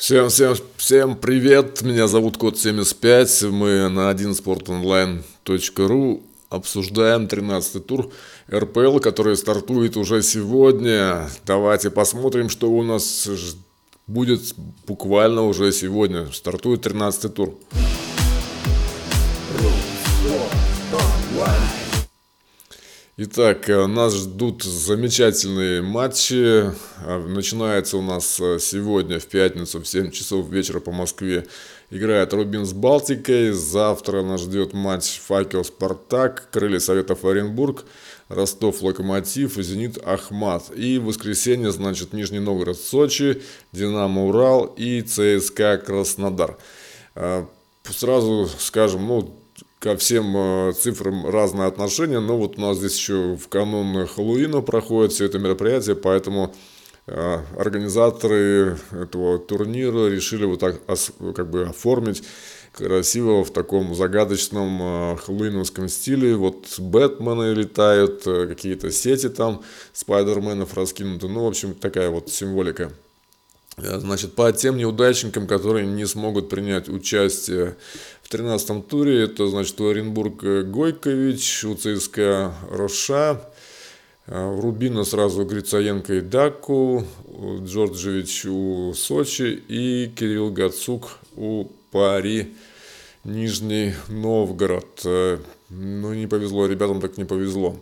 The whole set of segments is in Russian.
Всем, всем, всем привет, меня зовут Код75, мы на 1sportonline.ru обсуждаем 13 тур РПЛ, который стартует уже сегодня. Давайте посмотрим, что у нас будет буквально уже сегодня. Стартует 13 тур. Итак, э, нас ждут замечательные матчи. А, начинается у нас э, сегодня в пятницу в 7 часов вечера по Москве. Играет Рубин с Балтикой. Завтра нас ждет матч Факел Спартак, Крылья Советов Оренбург, Ростов Локомотив Зенит Ахмат. И в воскресенье, значит, Нижний Новгород Сочи, Динамо Урал и ЦСКА Краснодар. Сразу скажем, ну, ко всем э, цифрам разное отношение, но вот у нас здесь еще в канун Хэллоуина проходит все это мероприятие, поэтому э, организаторы этого турнира решили вот так как бы оформить красиво в таком загадочном э, хэллоуиновском стиле. Вот Бэтмены летают, какие-то сети там спайдерменов раскинуты. Ну, в общем, такая вот символика. Значит, по тем неудачникам, которые не смогут принять участие в 13 туре, это, значит, у Оренбург Гойкович, у ЦСКА Роша, у Рубина сразу Грицаенко и Даку, Джорджевич у Сочи и Кирилл Гацук у Пари Нижний Новгород. Ну, не повезло, ребятам так не повезло.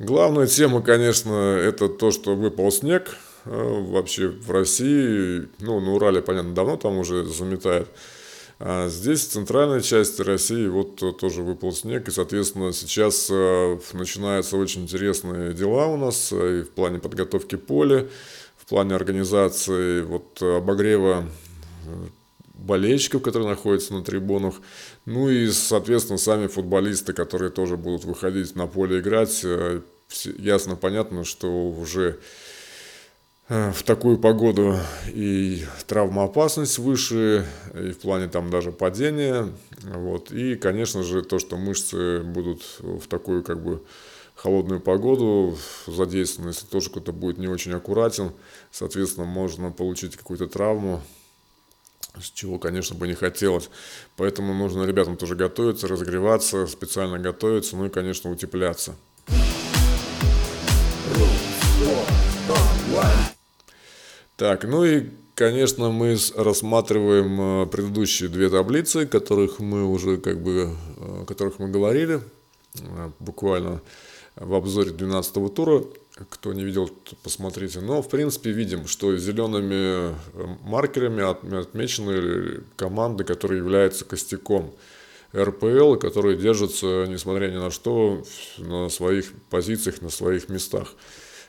Главная тема, конечно, это то, что выпал снег. Э, вообще в России, ну, на Урале, понятно, давно там уже заметает. А здесь, в центральной части России, вот тоже выпал снег, и, соответственно, сейчас э, начинаются очень интересные дела у нас э, и в плане подготовки поля, в плане организации вот обогрева болельщиков, которые находятся на трибунах, ну и, соответственно, сами футболисты, которые тоже будут выходить на поле играть. Э, ясно, понятно, что уже э, в такую погоду и травмоопасность выше, и в плане там даже падения. Вот. И, конечно же, то, что мышцы будут в такую как бы холодную погоду задействованы, если тоже кто-то будет не очень аккуратен, соответственно, можно получить какую-то травму, чего, конечно, бы не хотелось. Поэтому нужно ребятам тоже готовиться, разогреваться, специально готовиться, ну и, конечно, утепляться. Так, ну и, конечно, мы рассматриваем э, предыдущие две таблицы, которых мы уже, как бы, о которых мы говорили, э, буквально в обзоре 12 тура. Кто не видел, посмотрите. Но, в принципе, видим, что зелеными э, маркерами отмечены команды, которые являются костяком РПЛ, которые держатся, несмотря ни на что, на своих позициях, на своих местах.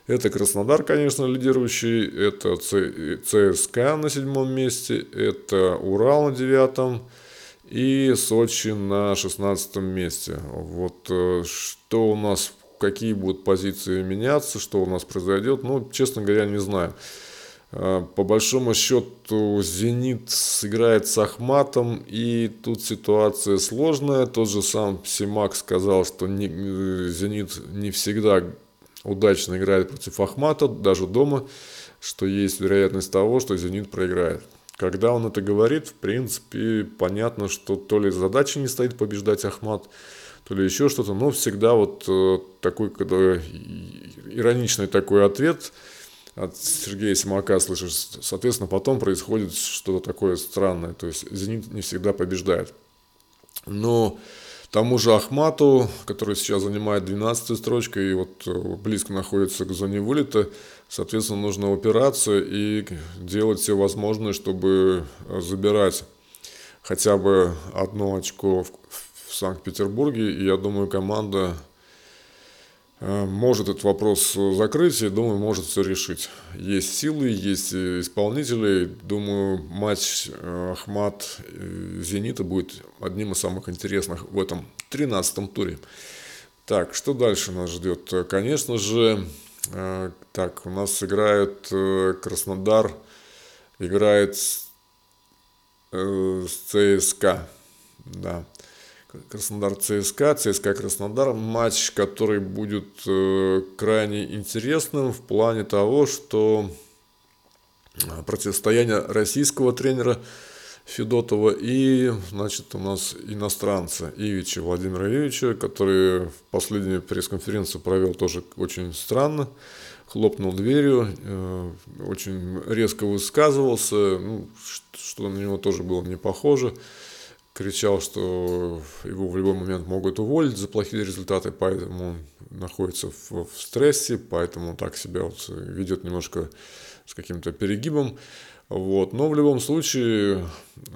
Это Краснодар, конечно, лидирующий, это ЦСКА на седьмом месте, это Урал на девятом и Сочи на шестнадцатом месте. Вот э, что у нас какие будут позиции меняться, что у нас произойдет, ну, честно говоря, не знаю. А, по большому счету «Зенит» сыграет с Ахматом, и тут ситуация сложная. Тот же сам Симак сказал, что э, «Зенит» не всегда удачно играет против Ахмата, даже дома, что есть вероятность того, что «Зенит» проиграет. Когда он это говорит, в принципе, понятно, что то ли задача не стоит побеждать Ахмат, то ли еще что-то, но всегда вот э, такой, когда ироничный такой ответ от Сергея Симака слышишь, соответственно, потом происходит что-то такое странное, то есть «Зенит» не всегда побеждает. Но тому же Ахмату, который сейчас занимает 12 строчкой и вот э, близко находится к зоне вылета, соответственно, нужно упираться и делать все возможное, чтобы э, забирать хотя бы одно очко в в Санкт-Петербурге, и я думаю, команда может этот вопрос закрыть, и думаю, может все решить. Есть силы, есть исполнители. Думаю, матч э, Ахмат Зенита будет одним из самых интересных в этом 13-м туре. Так, что дальше нас ждет? Конечно же, э, так, у нас играет Краснодар, играет с ЦСКА. Да. Краснодар ЦСКА, ЦСКА Краснодар. Матч, который будет э, крайне интересным в плане того, что противостояние российского тренера Федотова и, значит, у нас иностранца Ивича, Владимира Ивича, который в последнюю пресс-конференцию провел тоже очень странно, хлопнул дверью, э, очень резко высказывался, ну, что на него тоже было не похоже кричал, что его в любой момент могут уволить за плохие результаты, поэтому он находится в, в стрессе, поэтому так себя вот ведет немножко с каким-то перегибом. Вот. Но в любом случае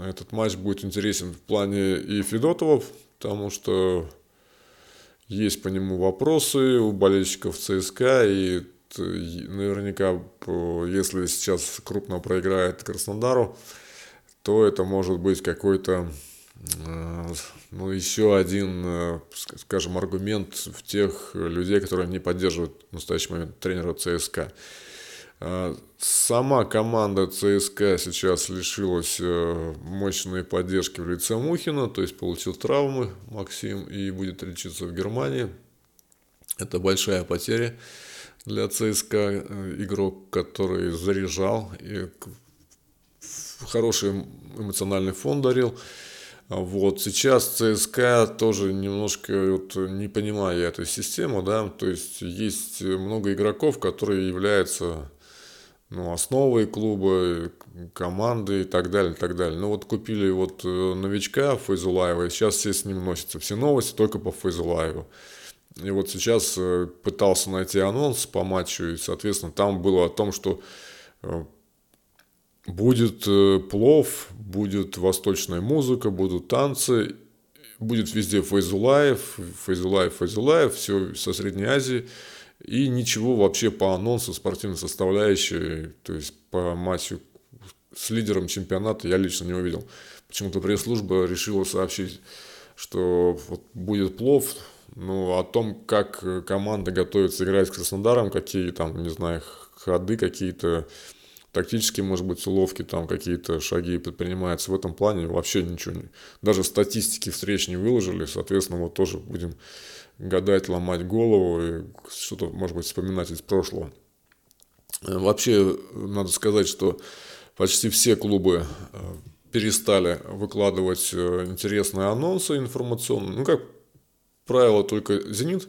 этот матч будет интересен в плане и Федотова, потому что есть по нему вопросы у болельщиков ЦСКА, и наверняка, если сейчас крупно проиграет Краснодару, то это может быть какой-то Э, ну, еще один, э, скажем, аргумент в тех людей, которые не поддерживают в настоящий момент тренера ЦСКА. Э, сама команда ЦСКА сейчас лишилась мощной поддержки в лице Мухина, то есть получил травмы Максим и будет лечиться в Германии. Это большая потеря для ЦСКА, игрок, который заряжал и хороший эмоциональный фон дарил. Вот сейчас ЦСКА тоже немножко вот, не понимая эту систему, да, то есть есть много игроков, которые являются ну, основой клуба, команды и так далее, и так далее. Ну вот купили вот э, новичка Файзулаева, и сейчас все с ним носятся. Все новости только по Файзулаеву. И вот сейчас э, пытался найти анонс по матчу, и, соответственно, там было о том, что э, Будет э, плов, будет восточная музыка, будут танцы, будет везде Файзулаев, Файзулаев, Файзулаев, все со Средней Азии. И ничего вообще по анонсу спортивной составляющей, то есть по матчу с лидером чемпионата я лично не увидел. Почему-то пресс-служба решила сообщить, что вот будет плов, ну, о том, как команда готовится играть с Краснодаром, какие там, не знаю, ходы какие-то, тактические, может быть, уловки, там какие-то шаги предпринимаются в этом плане, вообще ничего не... Даже статистики встреч не выложили, соответственно, вот тоже будем гадать, ломать голову и что-то, может быть, вспоминать из прошлого. Э, вообще, надо сказать, что почти все клубы э, перестали выкладывать э, интересные анонсы информационные. Ну, как правило, только «Зенит»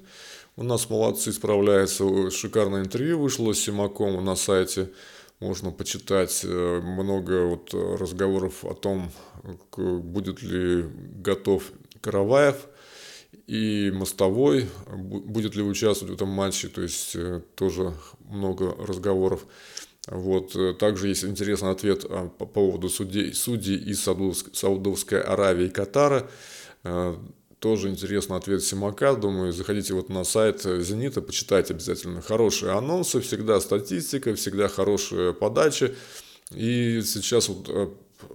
у нас молодцы, справляется. Шикарное интервью вышло с Симаком на сайте можно почитать э, много вот разговоров о том, будет ли готов Караваев и Мостовой, будет ли участвовать в этом матче, то есть э, тоже много разговоров. Вот. Э, также есть интересный ответ а, по поводу судей, судей из Саудовской Аравии и Катара. Тоже интересный ответ Симака. Думаю, заходите вот на сайт Зенита, почитайте обязательно. Хорошие анонсы, всегда статистика, всегда хорошая подача. И сейчас вот, э,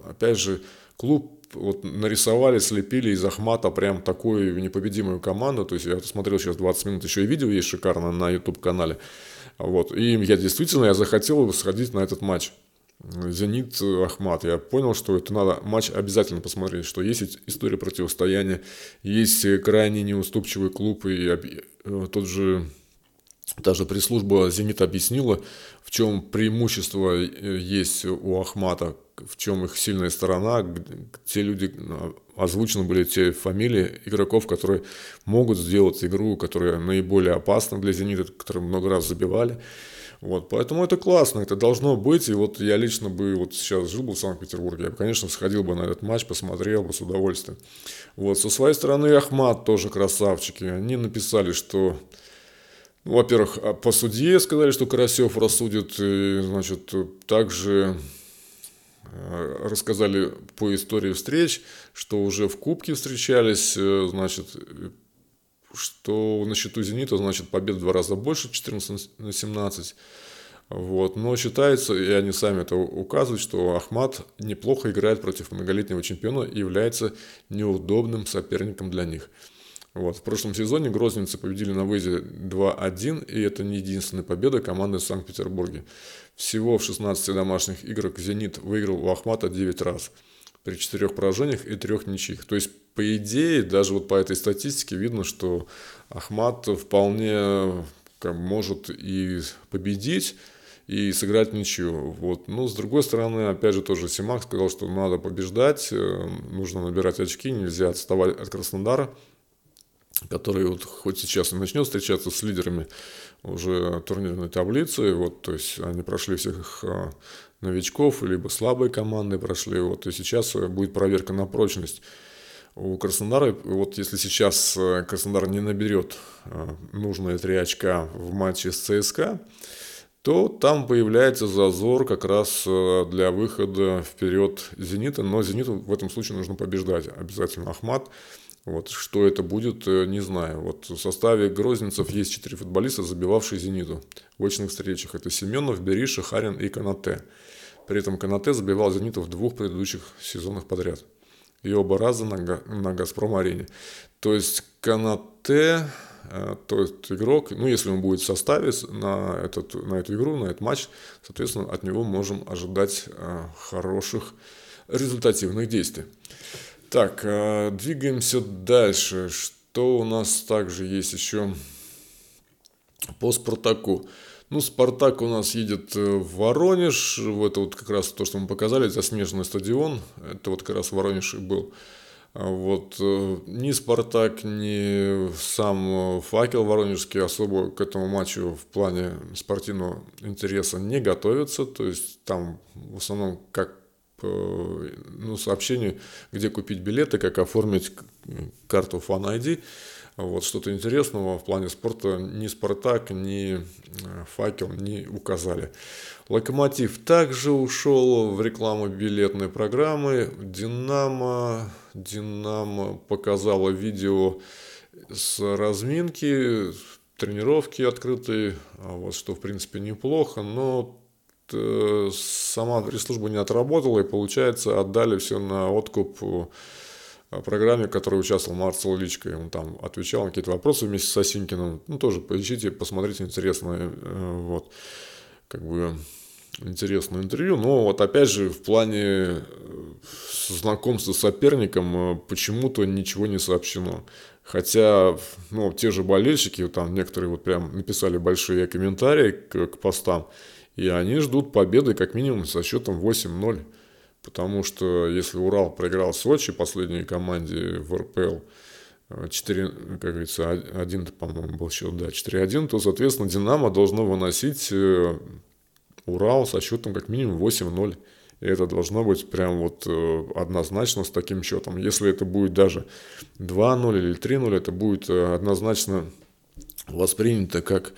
опять же, клуб вот нарисовали, слепили из Ахмата прям такую непобедимую команду. То есть я смотрел сейчас 20 минут, еще и видео есть шикарно на YouTube-канале. Вот. И я действительно я захотел сходить на этот матч. Зенит Ахмат. Я понял, что это надо матч обязательно посмотреть, что есть история противостояния, есть крайне неуступчивый клуб, и э, тот же та же пресс-служба «Зенит» объяснила, в чем преимущество э, есть у Ахмата, в чем их сильная сторона. Те люди, э, озвучены были те фамилии игроков, которые могут сделать игру, которая наиболее опасна для «Зенита», которые много раз забивали. Вот, поэтому это классно, это должно быть. И вот я лично бы вот сейчас жил бы в Санкт-Петербурге, я бы, конечно, сходил бы на этот матч, посмотрел бы с удовольствием. Вот, со своей стороны Ахмат тоже красавчики. Они написали, что ну, во-первых, а по судье сказали, что Карасев рассудит, и, значит, также э, рассказали по истории встреч, что уже в Кубке встречались, э, значит, что на счету «Зенита» значит побед в два раза больше, 14 на 17. Вот. Но считается, и они сами это указывают, что Ахмат неплохо играет против многолетнего чемпиона и является неудобным соперником для них. Вот. В прошлом сезоне грозненцы победили на выезде 2-1, и это не единственная победа команды в Санкт-Петербурге. Всего в 16 домашних играх «Зенит» выиграл у Ахмата 9 раз – при четырех поражениях и трех ничьих. То есть, по идее, даже вот по этой статистике видно, что Ахмат вполне как, может и победить, и сыграть ничью. Вот. Но с другой стороны, опять же, тоже Симак сказал, что надо побеждать, э, нужно набирать очки, нельзя отставать от Краснодара, который вот хоть сейчас и начнет встречаться с лидерами уже турнирной таблицы, вот, то есть они прошли всех э, новичков, либо слабые команды прошли, вот, и сейчас будет проверка на прочность у Краснодара, вот если сейчас э, Краснодар не наберет нужные три очка в матче с ЦСКА, то там появляется зазор как раз э, для выхода вперед «Зенита». Но «Зениту» в этом случае нужно побеждать. Обязательно Ахмат. Вот, что это будет, э, не знаю. Вот в составе Грозненцев есть четыре футболиста, забивавшие «Зениту» в очных встречах. Это Семенов, Бериша, Харин и Канате. При этом Канате забивал «Зениту» в двух предыдущих сезонах подряд. И оба раза на, на «Газпром-арене». То есть Канате Э, тот игрок, ну, если он будет в составе на, этот, на эту игру, на этот матч, соответственно, от него можем ожидать э, хороших результативных действий. Так, э, двигаемся дальше. Что у нас также есть еще по Спартаку? Ну, Спартак у нас едет в Воронеж. Это вот как раз то, что мы показали, смежный стадион. Это вот как раз Воронеж и был. А вот э, ни Спартак, ни сам Факел Воронежский особо к этому матчу в плане спортивного интереса не готовятся. То есть там в основном как ну, сообщение, где купить билеты, как оформить карту Fan ID. Вот, что-то интересного в плане спорта ни «Спартак», ни э, «Факел» не указали. «Локомотив» также ушел в рекламу билетной программы. «Динамо», «Динамо» показала видео с разминки, тренировки открытые, а вот, что в принципе неплохо, но э, сама пресс-служба не отработала и получается отдали все на откуп программе, в которой участвовал Марцел Личко. Он там отвечал на какие-то вопросы вместе с Осинкиным. Ну, тоже поищите, посмотрите, интересное, э, вот, как бы, интересное интервью. Но вот опять же, в плане э, знакомства с соперником э, почему-то ничего не сообщено. Хотя, ну, те же болельщики, там некоторые вот прям написали большие комментарии к, к постам, и они ждут победы как минимум со счетом 8-0. Потому что если Урал проиграл Сочи, последней команде в РПЛ, 4, как говорится, 1, по-моему, был счет, да, 4-1, то, соответственно, Динамо должно выносить э, Урал со счетом как минимум 8-0. И это должно быть прям вот э, однозначно с таким счетом. Если это будет даже 2-0 или 3-0, это будет э, однозначно воспринято как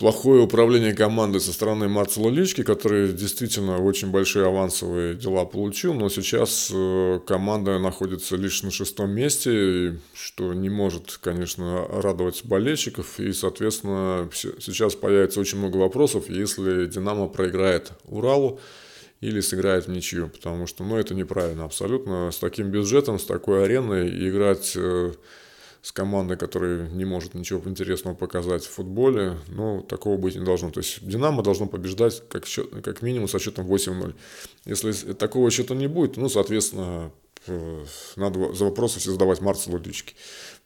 плохое управление командой со стороны Марцела Лички, который действительно очень большие авансовые дела получил, но сейчас э, команда находится лишь на шестом месте, что не может, конечно, радовать болельщиков, и, соответственно, сейчас появится очень много вопросов, если «Динамо» проиграет «Уралу», или сыграет в ничью, потому что, ну, это неправильно абсолютно. С таким бюджетом, с такой ареной играть э, с командой, которая не может ничего интересного показать в футболе, ну, такого быть не должно. То есть «Динамо» должно побеждать как, счет, как минимум со счетом 8-0. Если такого счета не будет, ну, соответственно, э, надо за вопросы все задавать Марцелу Дички.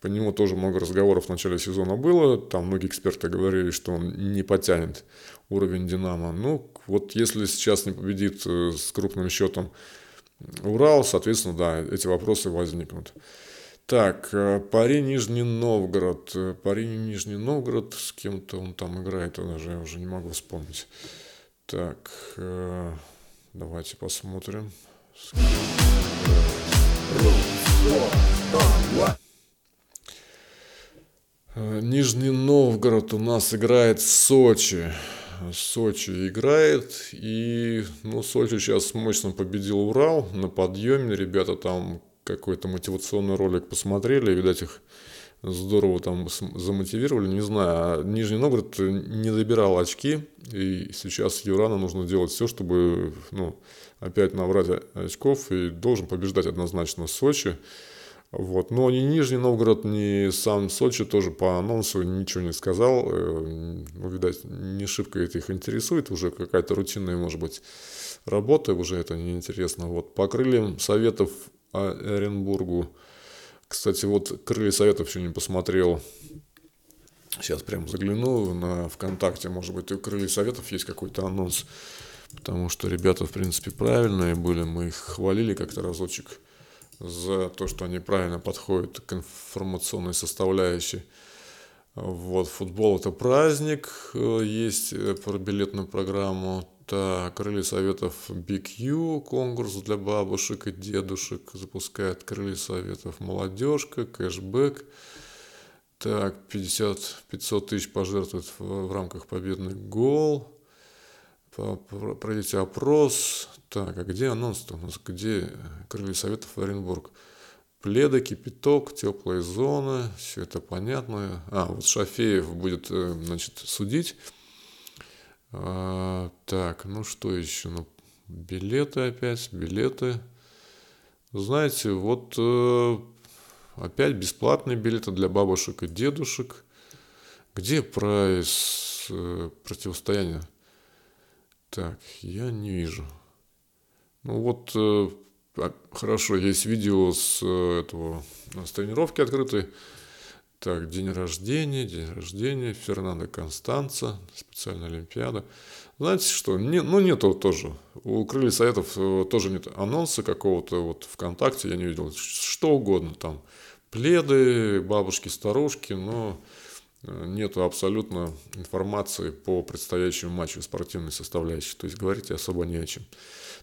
По нему тоже много разговоров в начале сезона было. Там многие эксперты говорили, что он не потянет уровень «Динамо». Ну, вот если сейчас не победит э, с крупным счетом Урал, соответственно, да, эти вопросы возникнут. Так, э, Пари Нижний Новгород. Э, Пари Нижний Новгород, с кем-то он там играет, он уже, я уже не могу вспомнить. Так, э, давайте посмотрим. Нижний Новгород у нас играет Сочи. Сочи играет, и ну, Сочи сейчас мощно победил Урал на подъеме. Ребята там какой-то мотивационный ролик посмотрели, видать, их здорово там замотивировали, не знаю. А Нижний Новгород не добирал очки, и сейчас Юрану нужно делать все, чтобы, ну, опять набрать очков, и должен побеждать однозначно Сочи. Вот. Но ни Нижний Новгород, ни сам Сочи тоже по анонсу ничего не сказал. Э, ну, видать, не шибко это их интересует. Уже какая-то рутинная, может быть, работа, уже это неинтересно. Вот. По крыльям советов Оренбургу. Кстати, вот крылья советов еще не посмотрел. Сейчас прям загляну на ВКонтакте. Может быть, у крылья советов есть какой-то анонс. Потому что ребята, в принципе, правильные были. Мы их хвалили как-то разочек за то, что они правильно подходят к информационной составляющей. Вот, футбол это праздник, есть э, про билетную программу. Так, крылья советов U, конкурс для бабушек и дедушек, запускает крылья советов молодежка, кэшбэк. Так, 50, 500 тысяч пожертвует в, в рамках победный гол. Пройдите опрос. Так, а где анонс-то у нас? Где крылья советов Оренбург? Пледы, кипяток, теплые зоны, все это понятно. А, вот Шафеев будет, э, значит, судить. А, так, ну что еще? Ну, билеты опять, билеты. Знаете, вот э, опять бесплатные билеты для бабушек и дедушек. Где прайс э, противостояния? Так, я не вижу. Ну вот, э, а, хорошо, есть видео с э, этого, с тренировки открытой. Так, день рождения, день рождения, Фернандо Констанца, специальная Олимпиада. Знаете что, не, ну нету тоже, у Крылья Советов э, тоже нет анонса какого-то вот ВКонтакте, я не видел, что угодно там, пледы, бабушки, старушки, но нету абсолютно информации по предстоящему матчу спортивной составляющей. То есть говорить особо не о чем.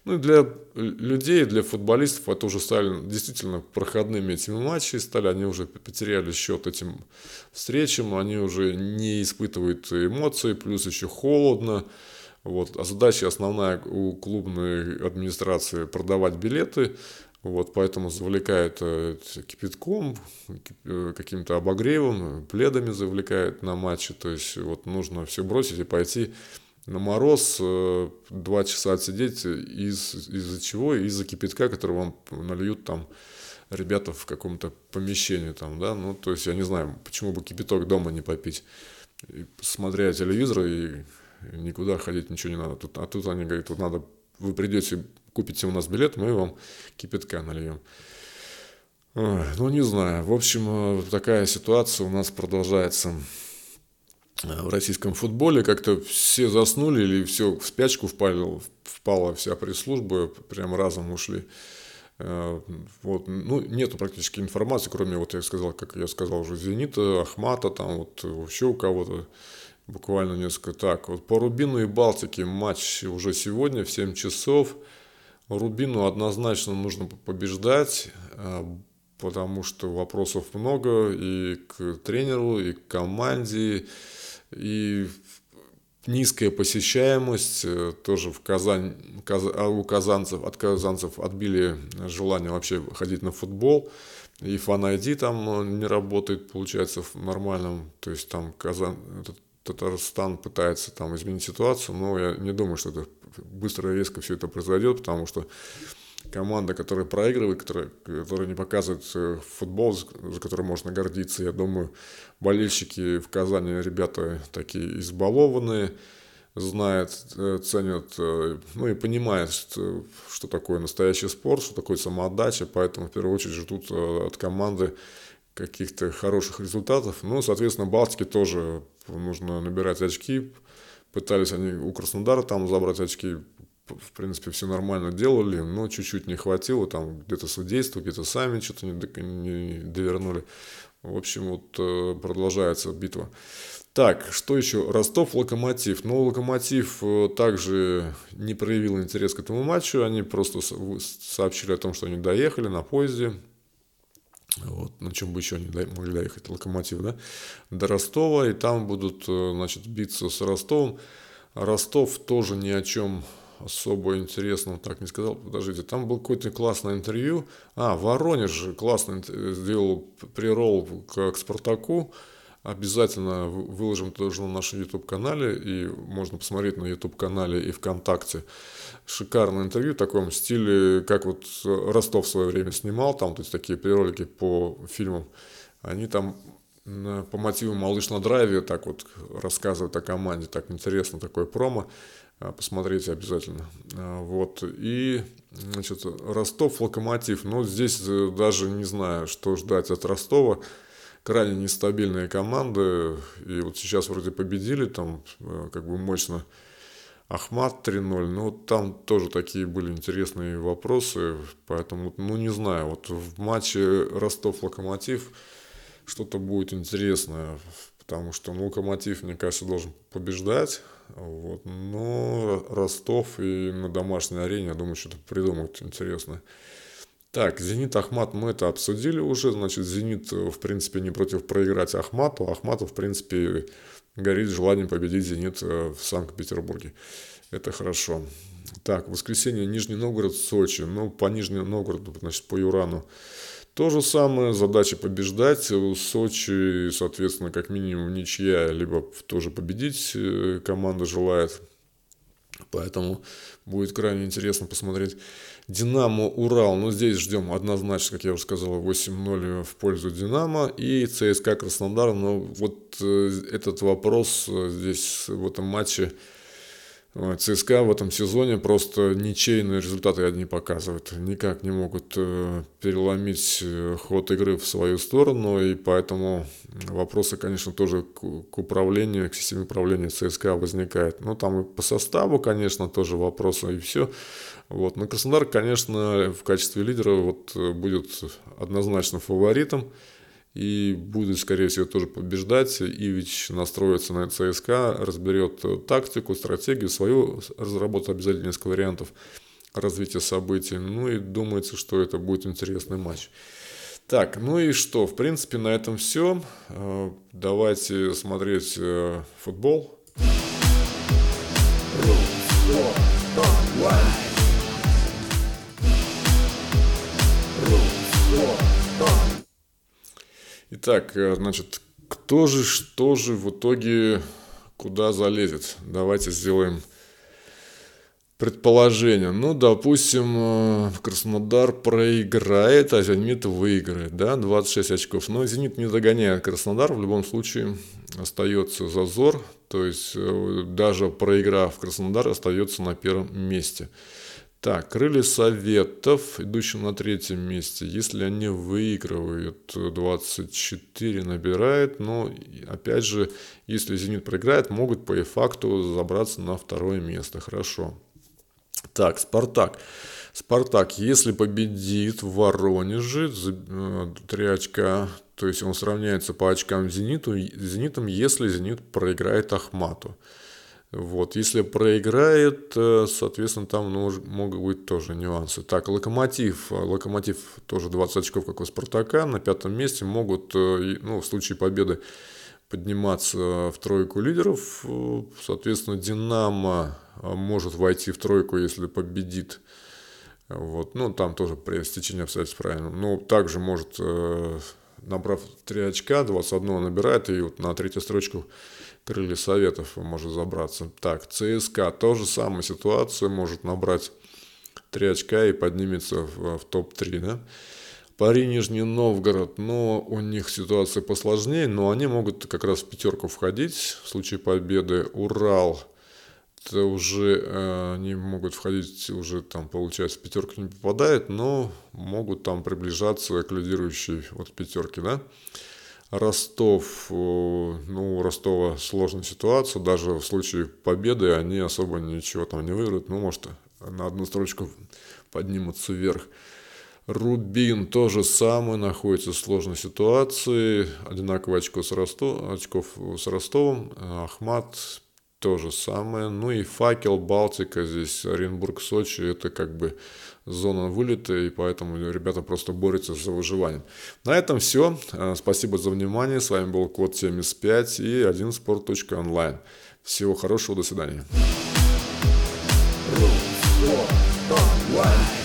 Ну и для людей, для футболистов это уже стали действительно проходными этими матчи стали, они уже потеряли счет этим встречам, они уже не испытывают эмоций, плюс еще холодно. Вот. А задача основная у клубной администрации продавать билеты, вот, поэтому завлекает э, кипятком, э, каким-то обогревом, пледами завлекает на матчи. То есть вот нужно все бросить и пойти на мороз, э, два часа отсидеть из, из-за чего? Из-за кипятка, который вам нальют там ребята в каком-то помещении там, да, ну, то есть я не знаю, почему бы кипяток дома не попить, и, смотря телевизор и никуда ходить ничего не надо. Тут, а тут они говорят, тут надо, вы придете купите у нас билет, мы вам кипятка нальем. Ну, не знаю. В общем, э, такая ситуация у нас продолжается э, в российском футболе. Как-то все заснули или все в спячку впали, впала вся пресс-служба, прям разом ушли. Э, вот, ну, нету практически информации, кроме, вот я сказал, как я сказал уже, Зенита, Ахмата, там вот еще у кого-то буквально несколько. Так, вот по Рубину и Балтике матч уже сегодня в 7 часов. Рубину однозначно нужно побеждать, э, потому что вопросов много и к тренеру, и к команде, и низкая посещаемость, э, тоже в Казань, а у казанцев, от казанцев отбили желание вообще ходить на футбол, и фан там не работает, получается, в нормальном, то есть там Казан, Татарстан пытается там изменить ситуацию, но я не думаю, что это быстро резко все это произойдет, потому что команда, которая проигрывает, которая, которая не показывает э, футбол, за который можно гордиться, я думаю, болельщики в Казани, ребята такие избалованные, знают, э, ценят, э, ну и понимают, что, что такое настоящий спорт, что такое самоотдача, поэтому в первую очередь ждут от команды каких-то хороших результатов. Ну, соответственно, Балтике тоже нужно набирать очки. Пытались они у Краснодара там забрать очки, в принципе, все нормально делали, но чуть-чуть не хватило, там где-то судейство, где-то сами что-то не, не довернули. В общем, вот э, продолжается битва. Так, что еще? Ростов, Локомотив. Но Локомотив э, также не проявил интерес к этому матчу. Они просто сообщили о том, что они доехали на поезде. Вот, на чем бы еще они могли доехать, Локомотив, да, до Ростова, и там будут, э, значит, биться с Ростовом. Ростов тоже ни о чем особо интересного так не сказал. Подождите, там был какое-то классное интервью. А, Воронеж же классно сделал прирол к, к Спартаку. Обязательно выложим тоже на нашем YouTube-канале, и можно посмотреть на YouTube-канале и ВКонтакте. Шикарное интервью в таком стиле, как вот Ростов в свое время снимал, там то есть такие ролики по фильмам. Они там по мотиву «Малыш на драйве» так вот рассказывают о команде, так интересно, такое промо. А, посмотрите обязательно. А, вот. И, значит, Ростов, Локомотив. Ну, здесь э, даже не знаю, что ждать от Ростова. Крайне нестабильные команды. И вот сейчас вроде победили, там э, как бы мощно Ахмат 3-0. Ну, там тоже такие были интересные вопросы. Поэтому, ну, не знаю, вот в матче Ростов-Локомотив что-то будет интересное потому что ну, Локомотив, мне кажется, должен побеждать. Вот. Но Ростов и на домашней арене, я думаю, что-то придумают интересное. Так, Зенит, Ахмат, мы это обсудили уже. Значит, Зенит, в принципе, не против проиграть Ахмату. Ахмату, в принципе, горит желанием победить Зенит э, в Санкт-Петербурге. Это хорошо. Так, воскресенье, Нижний Новгород, Сочи. Ну, по Нижнему Новгороду, значит, по Юрану то же самое, задача побеждать. У Сочи, соответственно, как минимум ничья, либо тоже победить э, команда желает. Поэтому будет крайне интересно посмотреть. Динамо Урал. Ну, здесь ждем однозначно, как я уже сказал, 8-0 в пользу Динамо. И ЦСКА Краснодар. Но вот э, этот вопрос э, здесь в этом матче ЦСКА в этом сезоне просто ничейные результаты одни показывают. Никак не могут э, переломить э, ход игры в свою сторону, и поэтому вопросы, конечно, тоже к управлению, к системе управления ЦСКА возникают. Ну, там и по составу, конечно, тоже вопросы, и все. Вот. Но Краснодар, конечно, в качестве лидера вот, э, будет однозначно фаворитом и будет, скорее всего, тоже побеждать. Ивич настроится на ЦСКА, разберет тактику, стратегию свою, разработает обязательно несколько вариантов развития событий. Ну и думается, что это будет интересный матч. Так, ну и что? В принципе, на этом все. Э, давайте смотреть э, футбол. Итак, э, значит, кто же, что же в итоге куда залезет? Давайте сделаем предположение. Ну, допустим, э, Краснодар проиграет, а Зенит выиграет, да, 26 очков. Но Зенит не догоняет Краснодар, в любом случае остается зазор, то есть э, даже проиграв Краснодар, остается на первом месте. Так, крылья Советов, идущие на третьем месте, если они выигрывают, 24 набирает, но опять же, если Зенит проиграет, могут по факту забраться на второе место. Хорошо. Так, Спартак. Спартак, если победит в Воронеже, 3 э, очка, то есть он сравняется по очкам Зениту, Зенитом, если Зенит проиграет Ахмату. Вот, если проиграет, э, соответственно, там ну, могут быть тоже нюансы. Так, Локомотив. Локомотив тоже 20 очков, как у Спартака. На пятом месте могут, э, ну, в случае победы подниматься в тройку лидеров. Соответственно, Динамо э, может войти в тройку, если победит. Вот. Ну, там тоже при стечении обстоятельств правильно. Но также может, набрав 3 очка, 21 набирает, и вот на третью строчку крылья Советов может забраться. Так, ЦСКА, тоже самая ситуация, может набрать 3 очка и поднимется в, в топ-3, да. Пари Нижний Новгород, но у них ситуация посложнее, но они могут как раз в пятерку входить в случае победы. Урал, это уже э, они могут входить, уже там получается в пятерку не попадает, но могут там приближаться к лидирующей вот пятерке, да. Ростов, э, ну, у Ростова сложная ситуация, даже в случае победы они особо ничего там не выиграют, ну, может, на одну строчку поднимутся вверх. Рубин тоже самое, находится в сложной ситуации, одинаковое очко с Ростов, очков с Ростовом, Ахмат то же самое. Ну и факел, Балтика, здесь. Оренбург, Сочи, это как бы зона вылета, и поэтому ребята просто борются за выживанием. На этом все. Э, спасибо за внимание. С вами был Код 75 и 1sport.online. Всего хорошего, до свидания. Online.